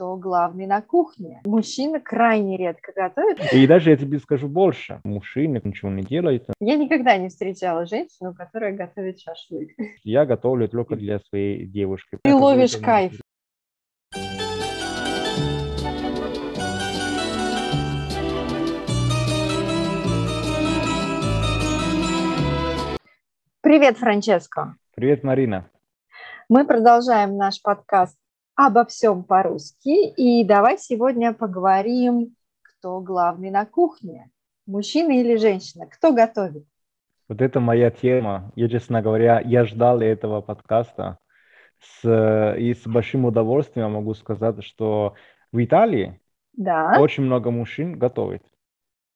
кто главный на кухне. Мужчина крайне редко готовит. И даже я тебе скажу больше. Мужчина ничего не делает. Я никогда не встречала женщину, которая готовит шашлык. Я готовлю только для своей девушки. Ты ловишь кайф. Привет, Франческо. Привет, Марина. Мы продолжаем наш подкаст обо всем по-русски. И давай сегодня поговорим, кто главный на кухне, мужчина или женщина, кто готовит. Вот это моя тема. Я, честно говоря, я ждал этого подкаста. С, и с большим удовольствием могу сказать, что в Италии да. очень много мужчин готовит.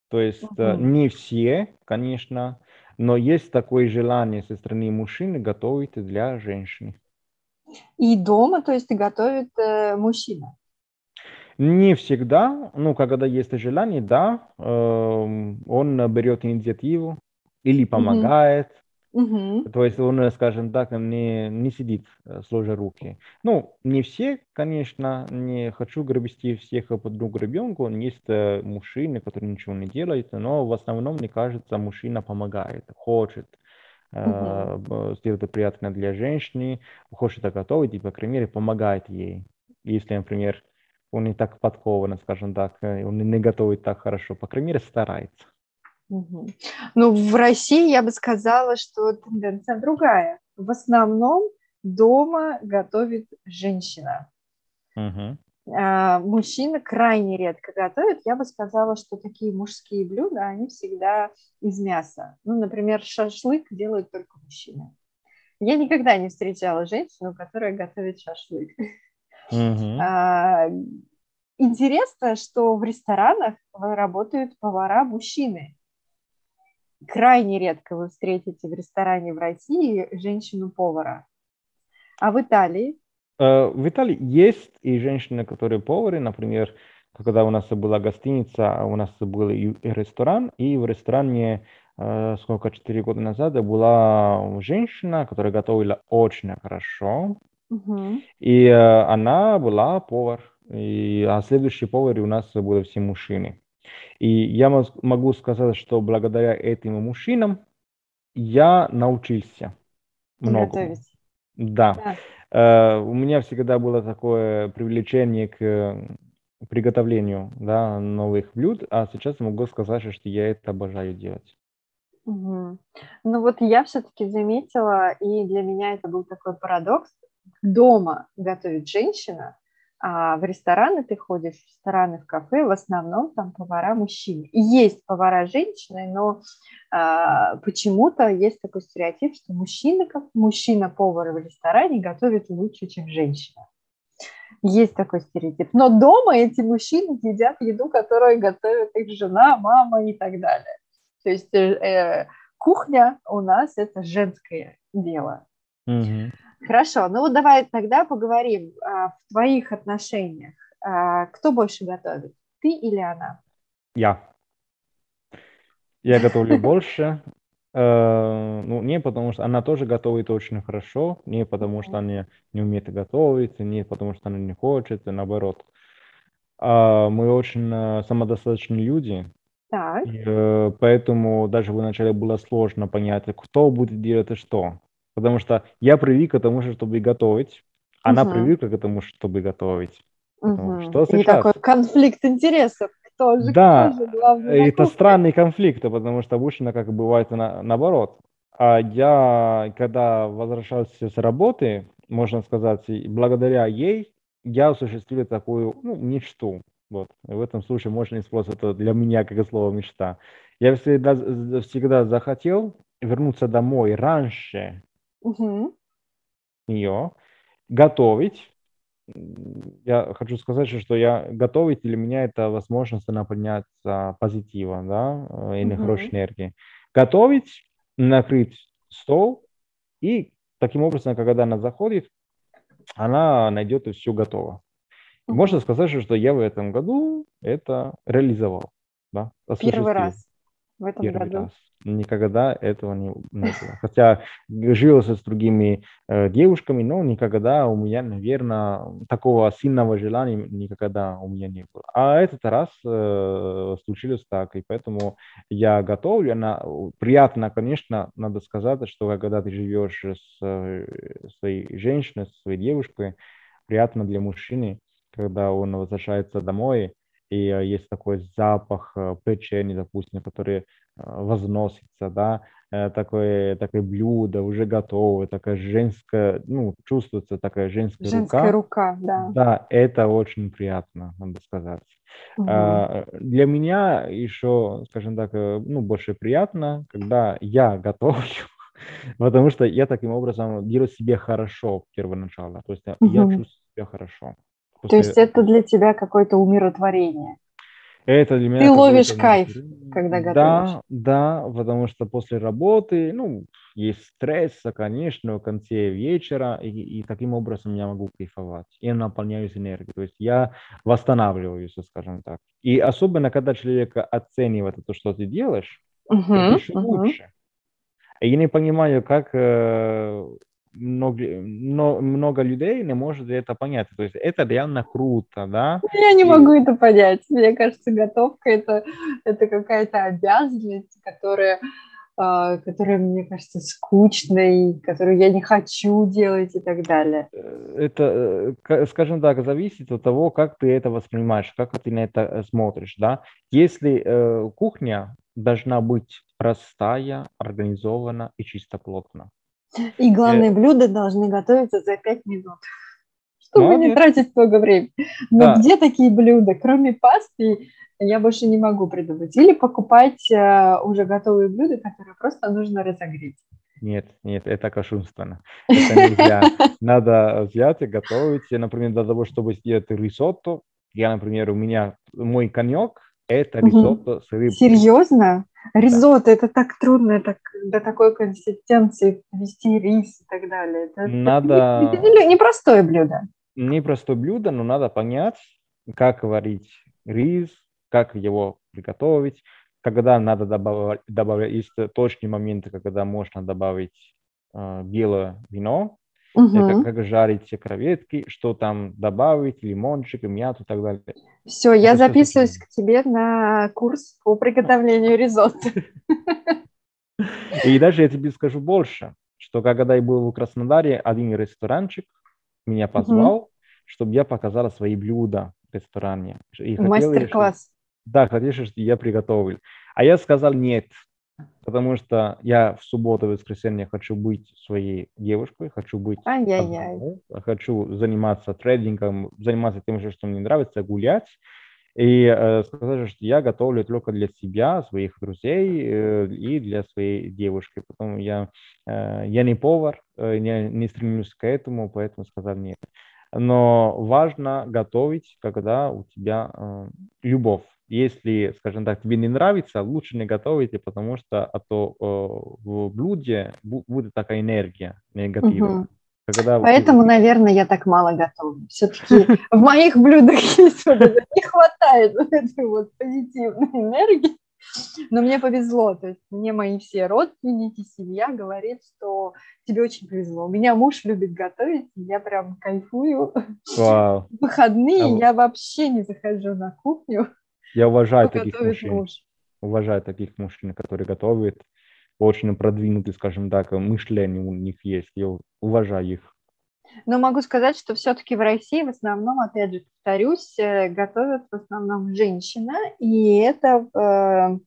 То есть угу. не все, конечно, но есть такое желание со стороны мужчины готовить для женщины. И дома, то есть готовит э, мужчина? Не всегда, ну, когда есть желание, да, э, он берет инициативу или помогает. Угу. То есть он, скажем так, не, не сидит э, сложа руки. Ну, не все, конечно, не хочу гребсти всех под друг ребенку. Есть э, мужчины, которые ничего не делают, но в основном, мне кажется, мужчина помогает, хочет uh сделать это приятно для женщины, хочет это готовить и, по крайней мере, помогает ей. Если, например, он не так подкован, скажем так, э, он не готовит так хорошо, по крайней мере, старается. Угу. Ну, в России я бы сказала, что тенденция другая. В основном дома готовит женщина. Угу. А, мужчина крайне редко готовит. Я бы сказала, что такие мужские блюда, они всегда из мяса. Ну, например, шашлык делают только мужчины. Я никогда не встречала женщину, которая готовит шашлык. Mm-hmm. А, интересно, что в ресторанах работают повара мужчины. Крайне редко вы встретите в ресторане в России женщину-повара. А в Италии в Италии есть и женщины, которые повары, например, когда у нас была гостиница, у нас был и ресторан, и в ресторане э, сколько, четыре года назад была женщина, которая готовила очень хорошо, угу. и э, она была повар, и, а следующий повар у нас были все мужчины. И я могу сказать, что благодаря этим мужчинам я научился много. Готовить. Да. да. Э, у меня всегда было такое привлечение к приготовлению да, новых блюд, а сейчас могу сказать, что я это обожаю делать. Угу. Ну вот я все-таки заметила, и для меня это был такой парадокс. Дома готовит женщина, а в рестораны ты ходишь, в рестораны, в кафе, в основном там повара мужчины. Есть повара женщины, но а, почему-то есть такой стереотип, что мужчина, как мужчина-повар в ресторане готовит лучше, чем женщина. Есть такой стереотип. Но дома эти мужчины едят еду, которую готовит их жена, мама и так далее. То есть э, э кухня у нас это женское дело. Mm-hmm. Хорошо, ну вот давай тогда поговорим а, в твоих отношениях. А, кто больше готовит, ты или она? Я. Я готовлю больше. Э, ну, не потому что она тоже готовит очень хорошо, не потому что она не умеет готовить, не потому что она не хочет, наоборот. А мы очень э, самодостаточные люди, так. И, э, поэтому даже вначале было сложно понять, кто будет делать что. Потому что я привык к тому, чтобы готовить, она угу. привыкла к тому, чтобы готовить. Угу. Что? И такой конфликт интересов. Кто же, да, кто же главный это странный конфликт, потому что обычно как бывает на, наоборот. А я, когда возвращался с работы, можно сказать, благодаря ей, я осуществил такую ну, мечту. Вот. И в этом случае можно использовать это для меня как слово мечта. Я всегда, всегда захотел вернуться домой раньше, угу. нее, готовить. Я хочу сказать, что я готовить для меня это возможность наполняться позитива, да, и угу. хорошей энергии. Готовить, накрыть стол, и таким образом, когда она заходит, она найдет и все готово. Можно сказать, что я в этом году это реализовал. Да, Первый раз. В этом Первый году? раз. Никогда этого не, не было. Хотя жил с другими э, девушками, но никогда у меня, наверное, такого сильного желания никогда у меня не было. А этот раз э, случилось так, и поэтому я готовлю. Она, приятно, конечно, надо сказать, что когда ты живешь с э, своей женщиной, с своей девушкой, приятно для мужчины, когда он возвращается домой, и э, есть такой запах э, печени, допустим, который э, возносится, да, такое, такое блюдо уже готовое, такая женская, ну, чувствуется такая женская, женская рука. рука, да. Да, это очень приятно, надо сказать. Угу. Для меня еще, скажем так, ну, больше приятно, когда я готовлю, потому что я таким образом делаю себе хорошо первоначально, то есть угу. я чувствую себя хорошо. После... То есть это для тебя какое-то умиротворение? Это для меня... Ты ловишь кайф, когда готовишь? Да, да, потому что после работы, ну, есть стресс, конечно, в конце вечера, и, и таким образом я могу кайфовать. Я наполняюсь энергией, то есть я восстанавливаюсь, скажем так. И особенно, когда человек оценивает то, что ты делаешь, uh-huh, это еще uh-huh. лучше. Я не понимаю, как э, много, но, много людей не может это понять. То есть это реально круто, да? Я не и... могу это понять. Мне кажется, готовка это, это какая-то обязанность, которая, э, которая, мне кажется, скучной, которую я не хочу делать и так далее. Э, это, э, скажем так, зависит от того, как ты это воспринимаешь, как ты на это смотришь, да? Если э, кухня должна быть простая, организована и чистоплотна. И главные э... блюда должны готовиться за 5 минут, чтобы Молодец. не тратить много времени. Но да. где такие блюда? Кроме пасты я больше не могу придумать. Или покупать э, уже готовые блюда, которые просто нужно разогреть. Нет, нет, это кощунственно. Это нельзя. Надо взять и готовить. Например, для того, чтобы сделать рисотто, я, например, у меня мой конек – это рисотто с рыбой. Серьезно? Ризотто, да. это так трудно так, до такой консистенции вести рис и так далее. Это, надо... это не, непростое блюдо. Непростое блюдо, но надо понять, как варить рис, как его приготовить, когда надо добавить, добавить есть точные моменты, когда можно добавить э, белое вино, угу. как, как жарить креветки, что там добавить, лимончик, мяту и так далее. Все, Это я записываюсь к тебе на курс по приготовлению ризотто. И даже я тебе скажу больше, что когда я был в Краснодаре, один ресторанчик меня позвал, угу. чтобы я показала свои блюда в ресторане. Мастер-класс. Да, хотели, чтобы я приготовил. А я сказал нет, потому что я в субботу и воскресенье хочу быть своей девушкой, хочу быть одному, хочу заниматься трейдингом, заниматься тем, что мне нравится, гулять. И э, сказать, что я готовлю только для себя, своих друзей э, и для своей девушки. Потом я, э, я не повар, э, не, не стремлюсь к этому, поэтому сказал нет. Но важно готовить, когда у тебя э, любовь если, скажем так, тебе не нравится, лучше не готовите, потому что а то э, в блюде будет такая энергия негативная. Угу. Когда Поэтому, вы... наверное, я так мало готовлю. Все-таки в моих блюдах есть вот это, не хватает вот этой вот позитивной энергии. Но мне повезло, то есть мне мои все родственники, семья говорит, что тебе очень повезло. У меня муж любит готовить, я прям кайфую. Вау. В выходные а... я вообще не захожу на кухню. Я уважаю таких мужчин. Муж. Уважаю таких мужчин, которые готовят. Очень продвинутый, скажем так, мышление у них есть. Я уважаю их. Но могу сказать, что все-таки в России в основном, опять же, повторюсь, э, готовят в основном женщина, и это, э,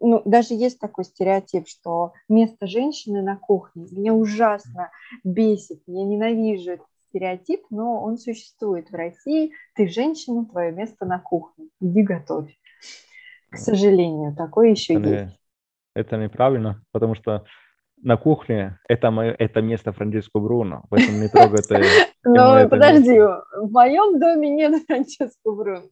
ну, даже есть такой стереотип, что место женщины на кухне. Меня ужасно бесит, я ненавижу этот стереотип, но он существует в России. Ты женщина, твое место на кухне. Иди готовь. К сожалению, такое еще это есть. это неправильно, потому что на кухне это, мое, это место Франческо Бруно, поэтому не трогай это. Ну, подожди, в моем доме нет Франческо Бруно.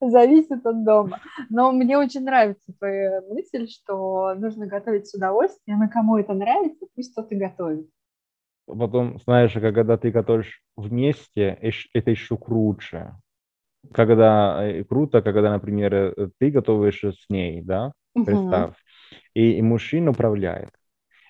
Зависит от дома. Но мне очень нравится твоя мысль, что нужно готовить с удовольствием, и кому это нравится, пусть тот и готовит потом, знаешь, когда ты готовишь вместе, это еще круче. Когда э, круто, когда, например, э, ты готовишь с ней, да, Представь. И, и мужчина управляет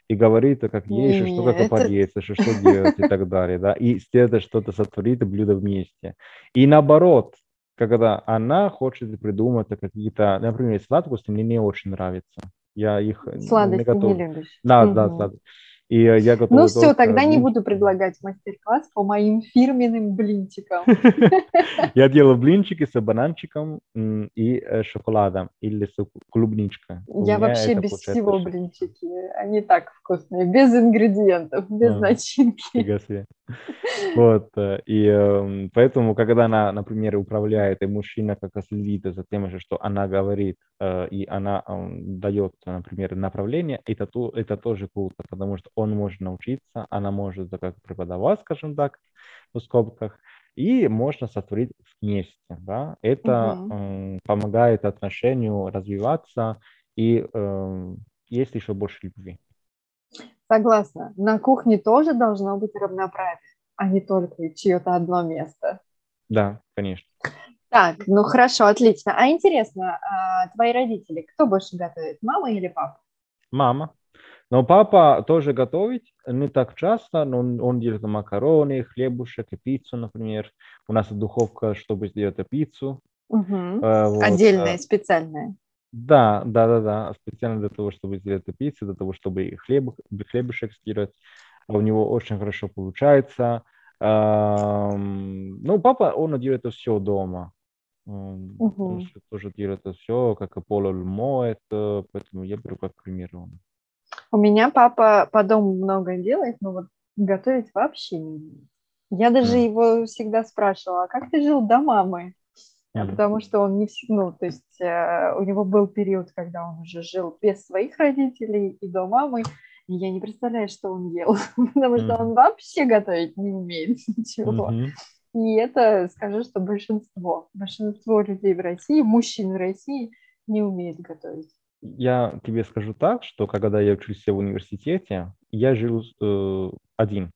и говорит, как есть, что как опореться, что, что делать и так далее, да, и следует что-то сотворит блюдо вместе. И наоборот, когда она хочет придумать какие-то, например, сладкости мне не очень нравится. Я их Сладости не, не любишь. Да, угу. да, сладости. И э, я готов. Ну все, тогда не буду предлагать мастер-класс по моим фирменным блинчикам. Я делаю блинчики с бананчиком и э, шоколадом или с клубничкой. Я вообще без всего блинчики. Они так вкусные, без ингредиентов, без начинки. Вот. Э, и эм, поэтому, когда она, например, управляет, и мужчина как следит за тем, что она говорит, и она эм, дает, например, направление, это, это тоже круто, потому что он может научиться, она может как преподавать, скажем так, в скобках, и можно сотворить вместе. Да? Это угу. э, помогает отношению развиваться и э, есть еще больше любви. Согласна. На кухне тоже должно быть равноправие, а не только чье-то одно место. Да, конечно. Так, ну хорошо, отлично. А интересно, а твои родители, кто больше готовит, мама или папа? Мама. Но папа тоже готовит, не так часто, но он, он делает макароны, хлебушек и пиццу, например. У нас духовка, чтобы сделать пиццу. Угу. Вот. Отдельная, специальная. Да, да, да, да, специально для того, чтобы сделать пиццу, для того, чтобы хлеб, хлебушек сделать. А у него очень хорошо получается. Ну, папа, он делает все дома. Угу. Тоже, тоже делает все, как пол моет, поэтому я беру как пример он. У меня папа по дому много делает, но вот готовить вообще не умеет. Я даже mm. его всегда спрашивала, а как ты жил до мамы? Mm. Потому что он не ну, то есть э, у него был период, когда он уже жил без своих родителей и до мамы, и я не представляю, что он делал, потому mm. что он вообще готовить не умеет ничего. Mm-hmm. И это, скажу, что большинство, большинство людей в России, мужчин в России не умеет готовить я тебе скажу так, что когда я учился в университете, я жил э, один.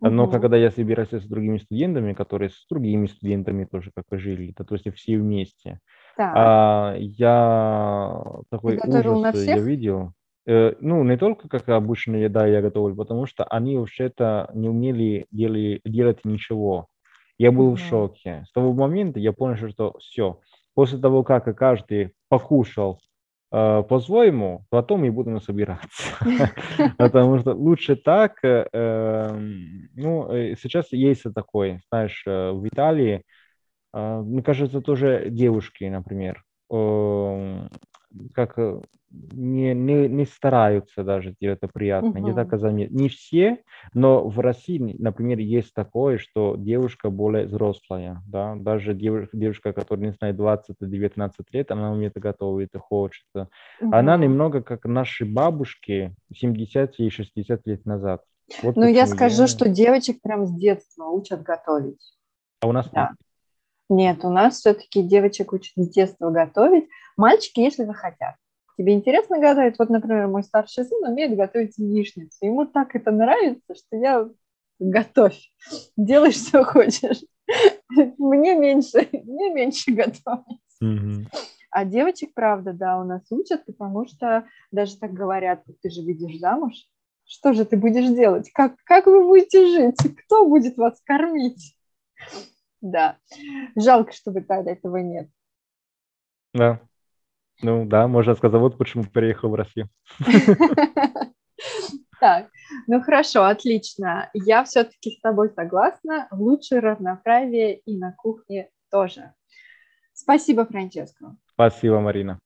Но угу. когда я собирался с другими студентами, которые с другими студентами тоже как и жили, то, то есть все вместе, так. а, я такой ужас я видел. Э, ну, не только как обычно еда я готовил, потому что они вообще-то не умели дели, делать ничего. Я был угу. в шоке. С того момента я понял, что все. После того, как каждый покушал Э, по-своему, потом и будем собираться. Потому что лучше так. Э, эм, ну, э, сейчас есть такой, знаешь, в Италии, мне кажется, тоже девушки, например, как не, не, не стараются даже делать это приятно, uh-huh. не так заметно. Не все, но в России, например, есть такое, что девушка более взрослая, да, даже девушка, девушка которая, не знаю, 20-19 лет, она умеет готовить, хочет. Uh-huh. Она немного как наши бабушки 70 и 60 лет назад. Вот ну, я скажу, я... что девочек прям с детства учат готовить. А у нас да. нет? Нет, у нас все-таки девочек учат с детства готовить. Мальчики, если захотят. Тебе интересно готовить? Вот, например, мой старший сын умеет готовить яичницу. Ему так это нравится, что я готовь, делай, что хочешь. Мне меньше, мне меньше готовить. А девочек, правда, да, у нас учат, потому что даже так говорят, ты же выйдешь замуж, что же ты будешь делать? Как, как вы будете жить? Кто будет вас кормить? Да, жалко, что в Италии этого нет. Да, ну да, можно сказать, вот почему приехал в Россию. Так, ну хорошо, отлично. Я все-таки с тобой согласна. Лучше равноправие и на кухне тоже. Спасибо, Франческо. Спасибо, Марина.